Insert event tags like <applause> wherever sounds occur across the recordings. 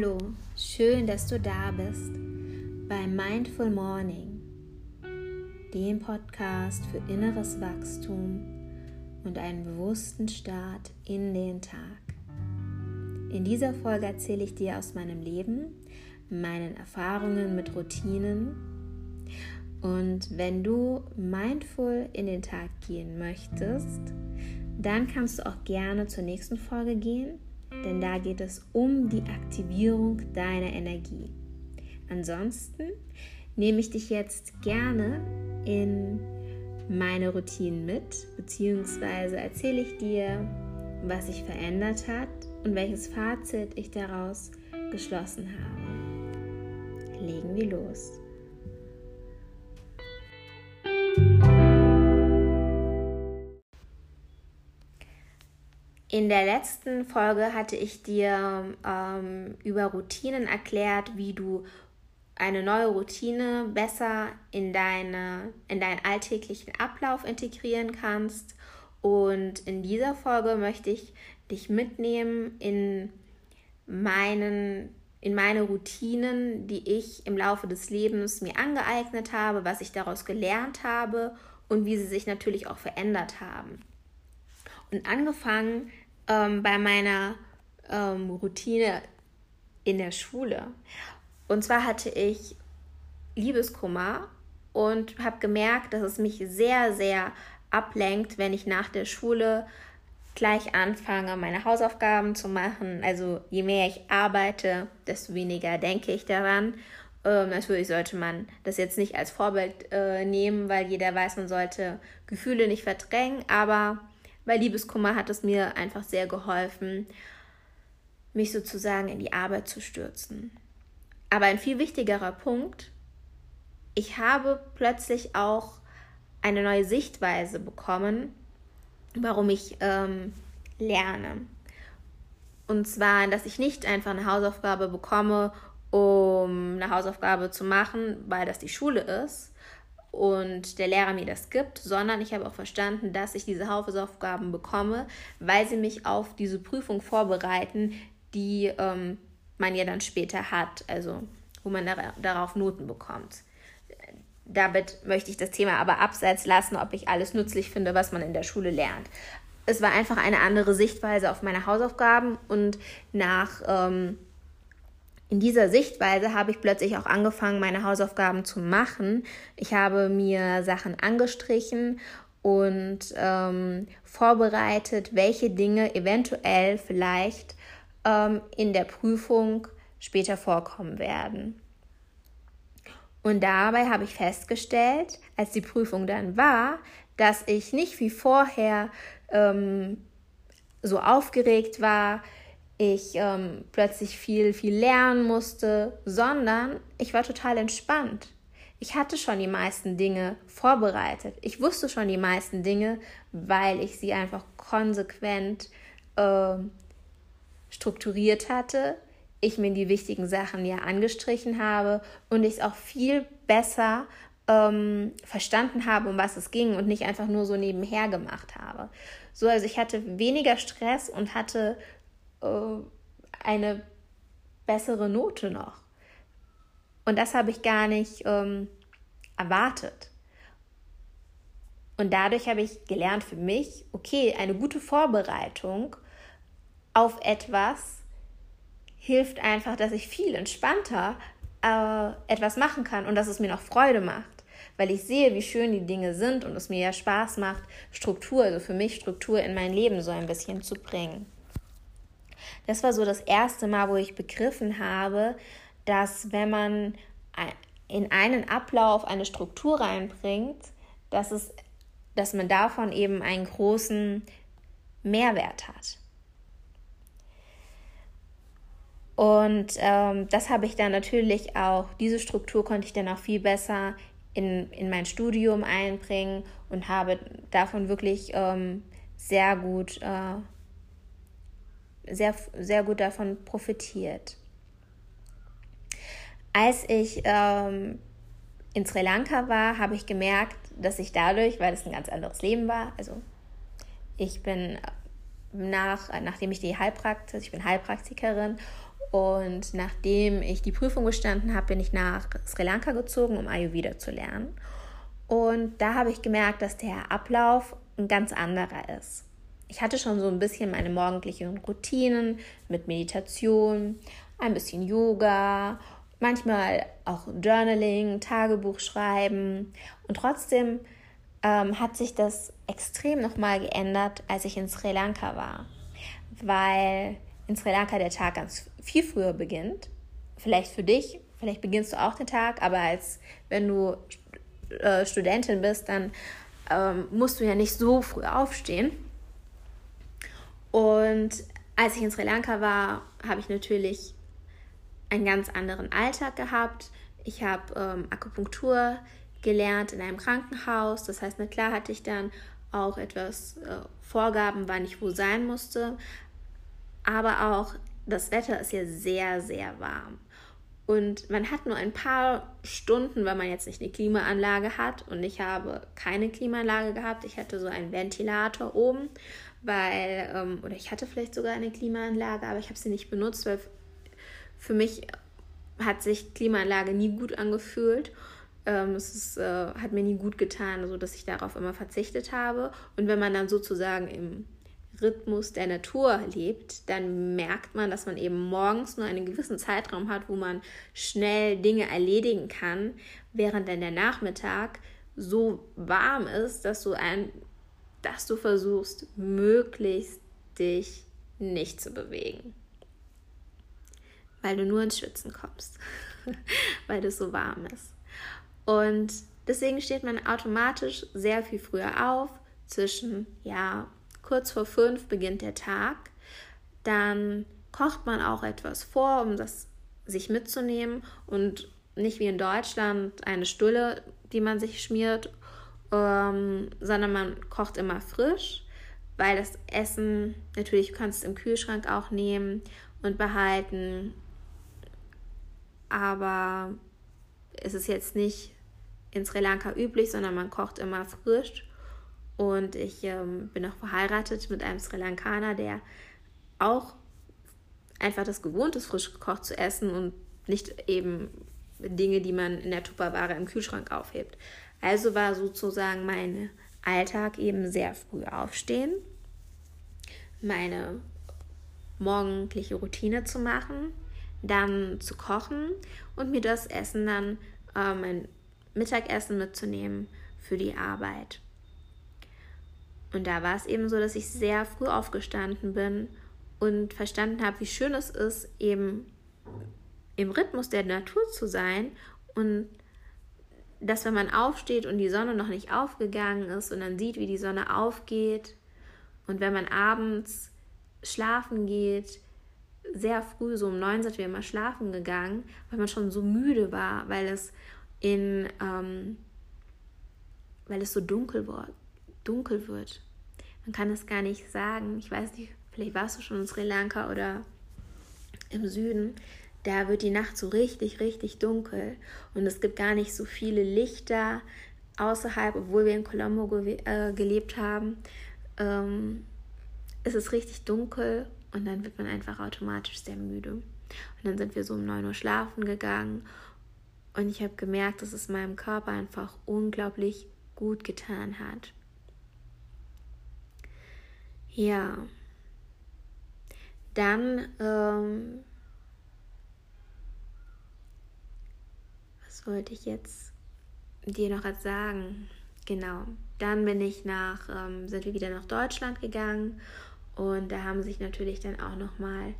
Hallo, schön, dass du da bist bei Mindful Morning, dem Podcast für inneres Wachstum und einen bewussten Start in den Tag. In dieser Folge erzähle ich dir aus meinem Leben, meinen Erfahrungen mit Routinen und wenn du mindful in den Tag gehen möchtest, dann kannst du auch gerne zur nächsten Folge gehen denn da geht es um die Aktivierung deiner Energie. Ansonsten nehme ich dich jetzt gerne in meine Routinen mit, beziehungsweise erzähle ich dir, was sich verändert hat und welches Fazit ich daraus geschlossen habe. Legen wir los. In der letzten Folge hatte ich dir ähm, über Routinen erklärt, wie du eine neue Routine besser in, deine, in deinen alltäglichen Ablauf integrieren kannst. Und in dieser Folge möchte ich dich mitnehmen in meinen in meine Routinen, die ich im Laufe des Lebens mir angeeignet habe, was ich daraus gelernt habe und wie sie sich natürlich auch verändert haben. Und angefangen ähm, bei meiner ähm, Routine in der Schule. Und zwar hatte ich Liebeskummer und habe gemerkt, dass es mich sehr, sehr ablenkt, wenn ich nach der Schule gleich anfange, meine Hausaufgaben zu machen. Also je mehr ich arbeite, desto weniger denke ich daran. Ähm, natürlich sollte man das jetzt nicht als Vorbild äh, nehmen, weil jeder weiß, man sollte Gefühle nicht verdrängen, aber bei Liebeskummer hat es mir einfach sehr geholfen, mich sozusagen in die Arbeit zu stürzen. Aber ein viel wichtigerer Punkt, ich habe plötzlich auch eine neue Sichtweise bekommen, warum ich ähm, lerne. Und zwar, dass ich nicht einfach eine Hausaufgabe bekomme, um eine Hausaufgabe zu machen, weil das die Schule ist, und der Lehrer mir das gibt, sondern ich habe auch verstanden, dass ich diese Hausaufgaben bekomme, weil sie mich auf diese Prüfung vorbereiten, die ähm, man ja dann später hat, also wo man dar darauf Noten bekommt. Damit möchte ich das Thema aber abseits lassen, ob ich alles nützlich finde, was man in der Schule lernt. Es war einfach eine andere Sichtweise auf meine Hausaufgaben und nach ähm, in dieser Sichtweise habe ich plötzlich auch angefangen, meine Hausaufgaben zu machen. Ich habe mir Sachen angestrichen und ähm, vorbereitet, welche Dinge eventuell vielleicht ähm, in der Prüfung später vorkommen werden. Und dabei habe ich festgestellt, als die Prüfung dann war, dass ich nicht wie vorher ähm, so aufgeregt war, ich ähm, plötzlich viel, viel lernen musste, sondern ich war total entspannt. Ich hatte schon die meisten Dinge vorbereitet. Ich wusste schon die meisten Dinge, weil ich sie einfach konsequent äh, strukturiert hatte. Ich mir die wichtigen Sachen ja angestrichen habe und ich es auch viel besser ähm, verstanden habe, um was es ging und nicht einfach nur so nebenher gemacht habe. So, also ich hatte weniger Stress und hatte eine bessere Note noch. Und das habe ich gar nicht ähm, erwartet. Und dadurch habe ich gelernt für mich, okay, eine gute Vorbereitung auf etwas hilft einfach, dass ich viel entspannter äh, etwas machen kann und dass es mir noch Freude macht. Weil ich sehe, wie schön die Dinge sind und es mir ja Spaß macht, Struktur, also für mich Struktur in mein Leben so ein bisschen zu bringen. Das war so das erste Mal, wo ich begriffen habe, dass wenn man in einen Ablauf eine Struktur reinbringt, dass, es, dass man davon eben einen großen Mehrwert hat. Und ähm, das habe ich dann natürlich auch, diese Struktur konnte ich dann auch viel besser in, in mein Studium einbringen und habe davon wirklich ähm, sehr gut äh, sehr, sehr gut davon profitiert. Als ich ähm, in Sri Lanka war, habe ich gemerkt, dass ich dadurch, weil es ein ganz anderes Leben war, also ich bin nach, nachdem ich die Heilpraktikerin, ich bin Heilpraktikerin Und nachdem ich die Prüfung bestanden habe, bin ich nach Sri Lanka gezogen, um Ayurveda zu lernen. Und da habe ich gemerkt, dass der Ablauf ein ganz anderer ist. Ich hatte schon so ein bisschen meine morgendlichen Routinen mit Meditation, ein bisschen Yoga, manchmal auch Journaling, Tagebuch schreiben. Und trotzdem ähm, hat sich das extrem nochmal geändert, als ich in Sri Lanka war. Weil in Sri Lanka der Tag ganz viel früher beginnt. Vielleicht für dich, vielleicht beginnst du auch den Tag, aber als wenn du äh, Studentin bist, dann ähm, musst du ja nicht so früh aufstehen. Und als ich in Sri Lanka war, habe ich natürlich einen ganz anderen Alltag gehabt. Ich habe ähm, Akupunktur gelernt in einem Krankenhaus. Das heißt, na klar hatte ich dann auch etwas äh, Vorgaben, wann ich wo sein musste. Aber auch das Wetter ist ja sehr, sehr warm. Und man hat nur ein paar Stunden, weil man jetzt nicht eine Klimaanlage hat. Und ich habe keine Klimaanlage gehabt. Ich hatte so einen Ventilator oben, weil, ähm, oder ich hatte vielleicht sogar eine Klimaanlage, aber ich habe sie nicht benutzt, weil für mich hat sich Klimaanlage nie gut angefühlt. Ähm, es ist, äh, hat mir nie gut getan, sodass ich darauf immer verzichtet habe. Und wenn man dann sozusagen im Rhythmus der Natur lebt, dann merkt man, dass man eben morgens nur einen gewissen Zeitraum hat, wo man schnell Dinge erledigen kann, während dann der Nachmittag so warm ist, dass du ein, dass du versuchst, möglichst dich nicht zu bewegen. Weil du nur ins Schwitzen kommst, <laughs> weil es so warm ist. Und deswegen steht man automatisch sehr viel früher auf, zwischen ja kurz vor fünf beginnt der Tag. Dann kocht man auch etwas vor, um das sich mitzunehmen und nicht wie in Deutschland eine Stulle, die man sich schmiert, ähm, sondern man kocht immer frisch, weil das Essen natürlich du kannst es im Kühlschrank auch nehmen und behalten, aber es ist jetzt nicht in Sri Lanka üblich, sondern man kocht immer frisch und ich ähm, bin auch verheiratet mit einem Sri Lankaner, der auch einfach das gewohnt ist, frisch gekocht zu essen und nicht eben Dinge, die man in der Tupperware im Kühlschrank aufhebt. Also war sozusagen mein Alltag eben sehr früh aufstehen, meine morgendliche Routine zu machen, dann zu kochen und mir das Essen dann, äh, mein Mittagessen mitzunehmen für die Arbeit. Und da war es eben so, dass ich sehr früh aufgestanden bin und verstanden habe, wie schön es ist, eben im Rhythmus der Natur zu sein. Und dass wenn man aufsteht und die Sonne noch nicht aufgegangen ist und dann sieht, wie die Sonne aufgeht und wenn man abends schlafen geht, sehr früh, so um neun sind wir immer schlafen gegangen, weil man schon so müde war, weil es in, ähm, weil es so dunkel wurde dunkel wird. Man kann es gar nicht sagen. Ich weiß nicht, vielleicht warst du schon in Sri Lanka oder im Süden. Da wird die Nacht so richtig, richtig dunkel. Und es gibt gar nicht so viele Lichter außerhalb, obwohl wir in Colombo ge äh, gelebt haben. Ähm, es ist richtig dunkel und dann wird man einfach automatisch sehr müde. Und dann sind wir so um 9 Uhr schlafen gegangen. Und ich habe gemerkt, dass es meinem Körper einfach unglaublich gut getan hat. Ja. Dann, ähm, was wollte ich jetzt dir noch sagen? Genau. Dann bin ich nach, ähm, sind wir wieder nach Deutschland gegangen und da haben sich natürlich dann auch nochmal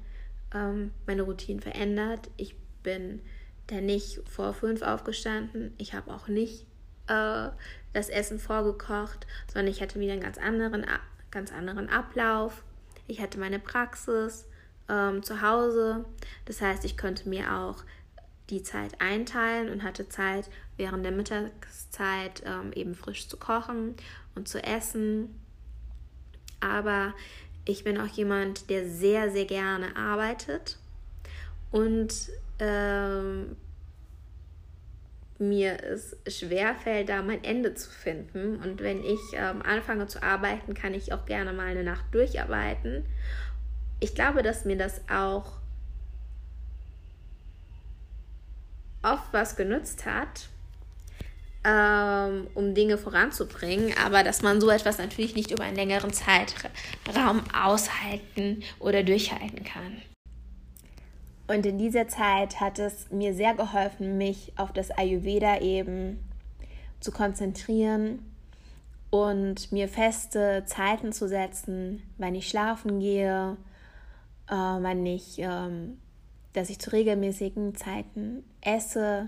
ähm, meine Routinen verändert. Ich bin dann nicht vor fünf aufgestanden. Ich habe auch nicht äh, das Essen vorgekocht, sondern ich hatte wieder einen ganz anderen ganz anderen Ablauf. Ich hatte meine Praxis ähm, zu Hause. Das heißt, ich konnte mir auch die Zeit einteilen und hatte Zeit, während der Mittagszeit ähm, eben frisch zu kochen und zu essen. Aber ich bin auch jemand, der sehr, sehr gerne arbeitet und ähm, mir es schwerfällt, da mein Ende zu finden. Und wenn ich ähm, anfange zu arbeiten, kann ich auch gerne mal eine Nacht durcharbeiten. Ich glaube, dass mir das auch oft was genützt hat, ähm, um Dinge voranzubringen, aber dass man so etwas natürlich nicht über einen längeren Zeitraum aushalten oder durchhalten kann. Und in dieser Zeit hat es mir sehr geholfen, mich auf das Ayurveda eben zu konzentrieren und mir feste Zeiten zu setzen, wann ich schlafen gehe, äh, wann ich, ähm, dass ich zu regelmäßigen Zeiten esse,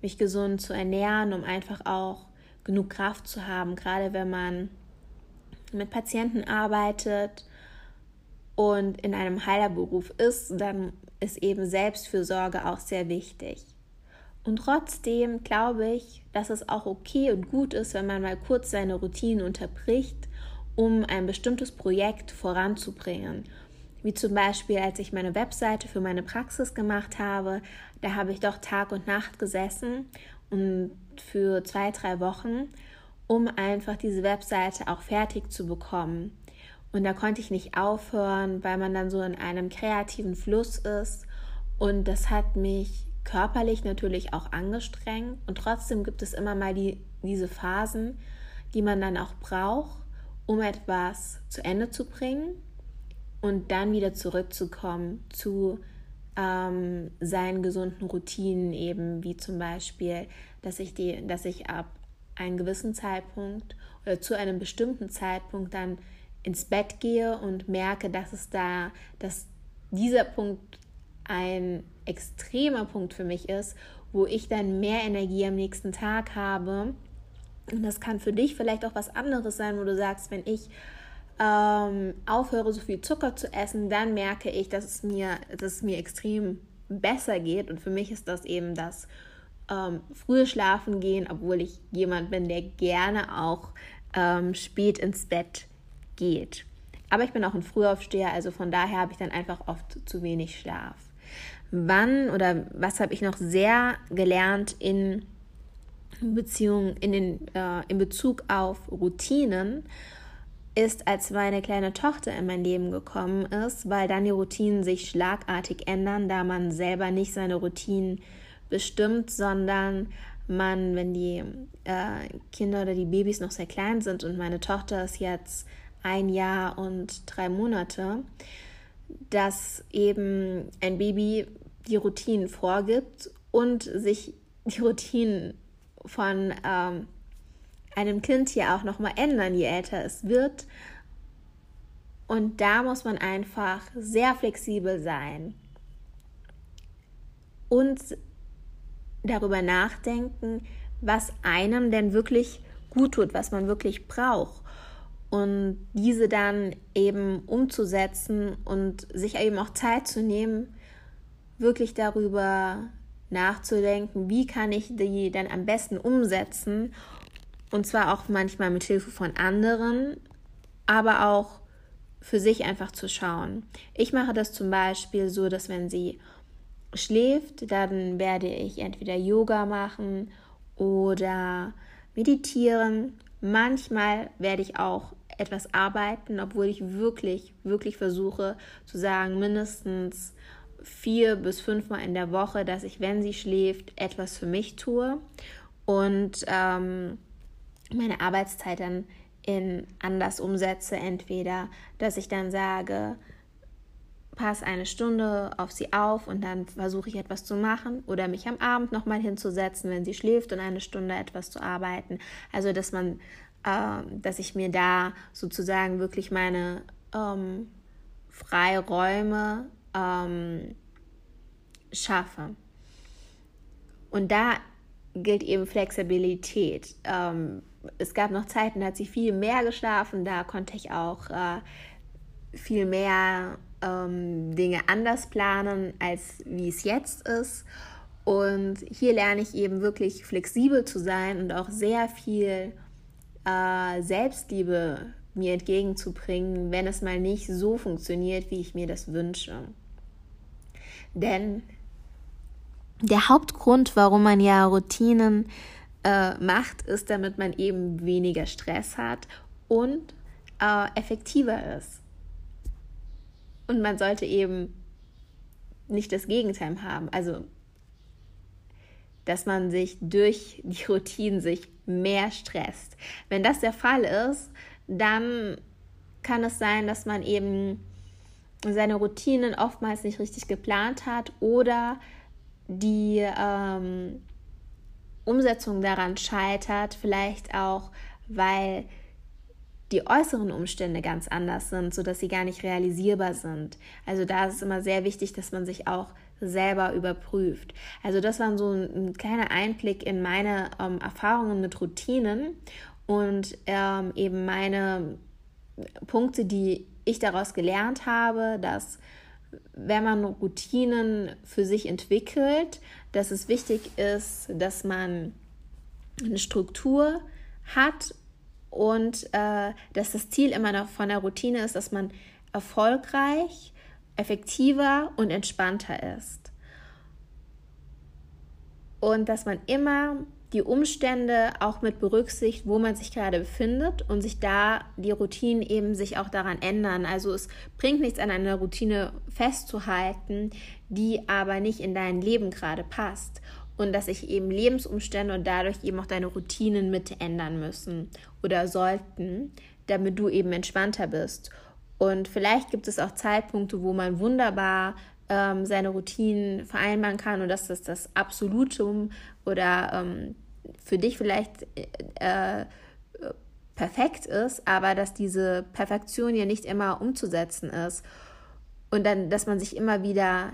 mich gesund zu ernähren, um einfach auch genug Kraft zu haben, gerade wenn man mit Patienten arbeitet und in einem Heilerberuf ist, dann ist eben Selbstfürsorge auch sehr wichtig. Und trotzdem glaube ich, dass es auch okay und gut ist, wenn man mal kurz seine Routine unterbricht, um ein bestimmtes Projekt voranzubringen. Wie zum Beispiel, als ich meine Webseite für meine Praxis gemacht habe, da habe ich doch Tag und Nacht gesessen und für zwei, drei Wochen, um einfach diese Webseite auch fertig zu bekommen. Und da konnte ich nicht aufhören, weil man dann so in einem kreativen Fluss ist. Und das hat mich körperlich natürlich auch angestrengt. Und trotzdem gibt es immer mal die, diese Phasen, die man dann auch braucht, um etwas zu Ende zu bringen und dann wieder zurückzukommen zu ähm, seinen gesunden Routinen, eben wie zum Beispiel, dass ich, die, dass ich ab einem gewissen Zeitpunkt oder zu einem bestimmten Zeitpunkt dann ins Bett gehe und merke, dass es da, dass dieser Punkt ein extremer Punkt für mich ist, wo ich dann mehr Energie am nächsten Tag habe. Und das kann für dich vielleicht auch was anderes sein, wo du sagst, wenn ich ähm, aufhöre, so viel Zucker zu essen, dann merke ich, dass es mir, dass es mir extrem besser geht. Und für mich ist das eben das ähm, frühe Schlafen gehen, obwohl ich jemand bin, der gerne auch ähm, spät ins Bett geht. Aber ich bin auch ein Frühaufsteher, also von daher habe ich dann einfach oft zu wenig Schlaf. Wann oder was habe ich noch sehr gelernt in Beziehung, in, den, äh, in Bezug auf Routinen, ist, als meine kleine Tochter in mein Leben gekommen ist, weil dann die Routinen sich schlagartig ändern, da man selber nicht seine Routinen bestimmt, sondern man, wenn die äh, Kinder oder die Babys noch sehr klein sind und meine Tochter ist jetzt ein Jahr und drei Monate, dass eben ein Baby die Routinen vorgibt und sich die Routinen von ähm, einem Kind ja auch nochmal ändern, je älter es wird. Und da muss man einfach sehr flexibel sein und darüber nachdenken, was einem denn wirklich gut tut, was man wirklich braucht und diese dann eben umzusetzen und sich eben auch Zeit zu nehmen, wirklich darüber nachzudenken, wie kann ich die dann am besten umsetzen und zwar auch manchmal mit Hilfe von anderen, aber auch für sich einfach zu schauen. Ich mache das zum Beispiel so, dass wenn sie schläft, dann werde ich entweder Yoga machen oder meditieren. Manchmal werde ich auch etwas arbeiten, obwohl ich wirklich, wirklich versuche zu sagen, mindestens vier bis fünfmal in der Woche, dass ich, wenn sie schläft, etwas für mich tue und ähm, meine Arbeitszeit dann in anders umsetze. Entweder, dass ich dann sage, pass eine Stunde auf sie auf und dann versuche ich etwas zu machen oder mich am Abend nochmal hinzusetzen, wenn sie schläft und eine Stunde etwas zu arbeiten. Also, dass man ähm, dass ich mir da sozusagen wirklich meine ähm, Freiräume ähm, schaffe. Und da gilt eben Flexibilität. Ähm, es gab noch Zeiten, da hat sie viel mehr geschlafen, da konnte ich auch äh, viel mehr ähm, Dinge anders planen, als wie es jetzt ist. Und hier lerne ich eben wirklich flexibel zu sein und auch sehr viel äh, Selbstliebe mir entgegenzubringen, wenn es mal nicht so funktioniert, wie ich mir das wünsche. Denn der Hauptgrund, warum man ja Routinen äh, macht, ist, damit man eben weniger Stress hat und äh, effektiver ist. Und man sollte eben nicht das Gegenteil haben. Also dass man sich durch die <laughs> Routinen sich mehr stresst. Wenn das der Fall ist, dann kann es sein, dass man eben seine Routinen oftmals nicht richtig geplant hat oder die ähm, Umsetzung daran scheitert, vielleicht auch, weil die äußeren Umstände ganz anders sind, sodass sie gar nicht realisierbar sind. Also da ist es immer sehr wichtig, dass man sich auch selber überprüft. Also das war so ein, ein kleiner Einblick in meine ähm, Erfahrungen mit Routinen und ähm, eben meine Punkte, die ich daraus gelernt habe, dass wenn man Routinen für sich entwickelt, dass es wichtig ist, dass man eine Struktur hat und äh, dass das Ziel immer noch von der Routine ist, dass man erfolgreich, effektiver und entspannter ist. Und dass man immer die Umstände auch mit berücksichtigt, wo man sich gerade befindet und sich da die Routinen eben sich auch daran ändern. Also es bringt nichts an einer Routine festzuhalten, die aber nicht in dein Leben gerade passt und dass sich eben Lebensumstände und dadurch eben auch deine Routinen mit ändern müssen oder sollten, damit du eben entspannter bist. Und vielleicht gibt es auch Zeitpunkte, wo man wunderbar ähm, seine Routinen vereinbaren kann und dass das das Absolutum oder ähm, für dich vielleicht äh, perfekt ist, aber dass diese Perfektion ja nicht immer umzusetzen ist. Und dann, dass man sich immer wieder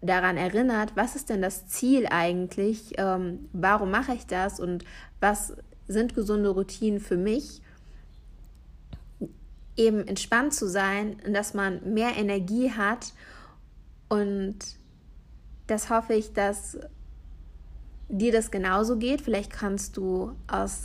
daran erinnert, was ist denn das Ziel eigentlich, ähm, warum mache ich das und was sind gesunde Routinen für mich, eben entspannt zu sein und dass man mehr Energie hat und das hoffe ich, dass dir das genauso geht. Vielleicht kannst du aus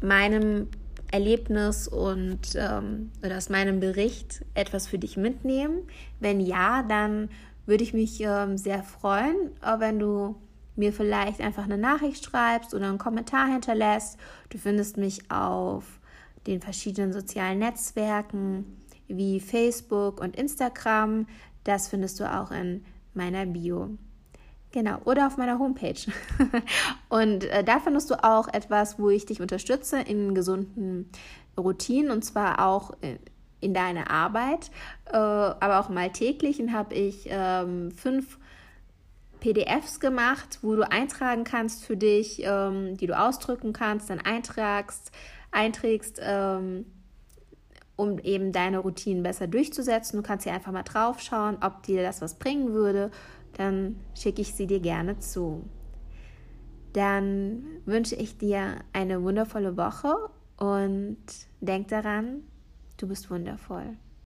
meinem Erlebnis und ähm, oder aus meinem Bericht etwas für dich mitnehmen. Wenn ja, dann würde ich mich ähm, sehr freuen, wenn du mir vielleicht einfach eine Nachricht schreibst oder einen Kommentar hinterlässt. Du findest mich auf den verschiedenen sozialen Netzwerken wie Facebook und Instagram. Das findest du auch in meiner Bio. Genau, oder auf meiner Homepage. <laughs> und äh, da findest du auch etwas, wo ich dich unterstütze in gesunden Routinen und zwar auch in, in deiner Arbeit, äh, aber auch mal täglich. Und habe ich ähm, fünf PDFs gemacht, wo du eintragen kannst für dich, ähm, die du ausdrücken kannst, dann eintragst, einträgst, ähm, um eben deine Routinen besser durchzusetzen. Du kannst hier einfach mal drauf schauen, ob dir das was bringen würde dann schicke ich sie dir gerne zu. Dann wünsche ich dir eine wundervolle Woche und denk daran, du bist wundervoll.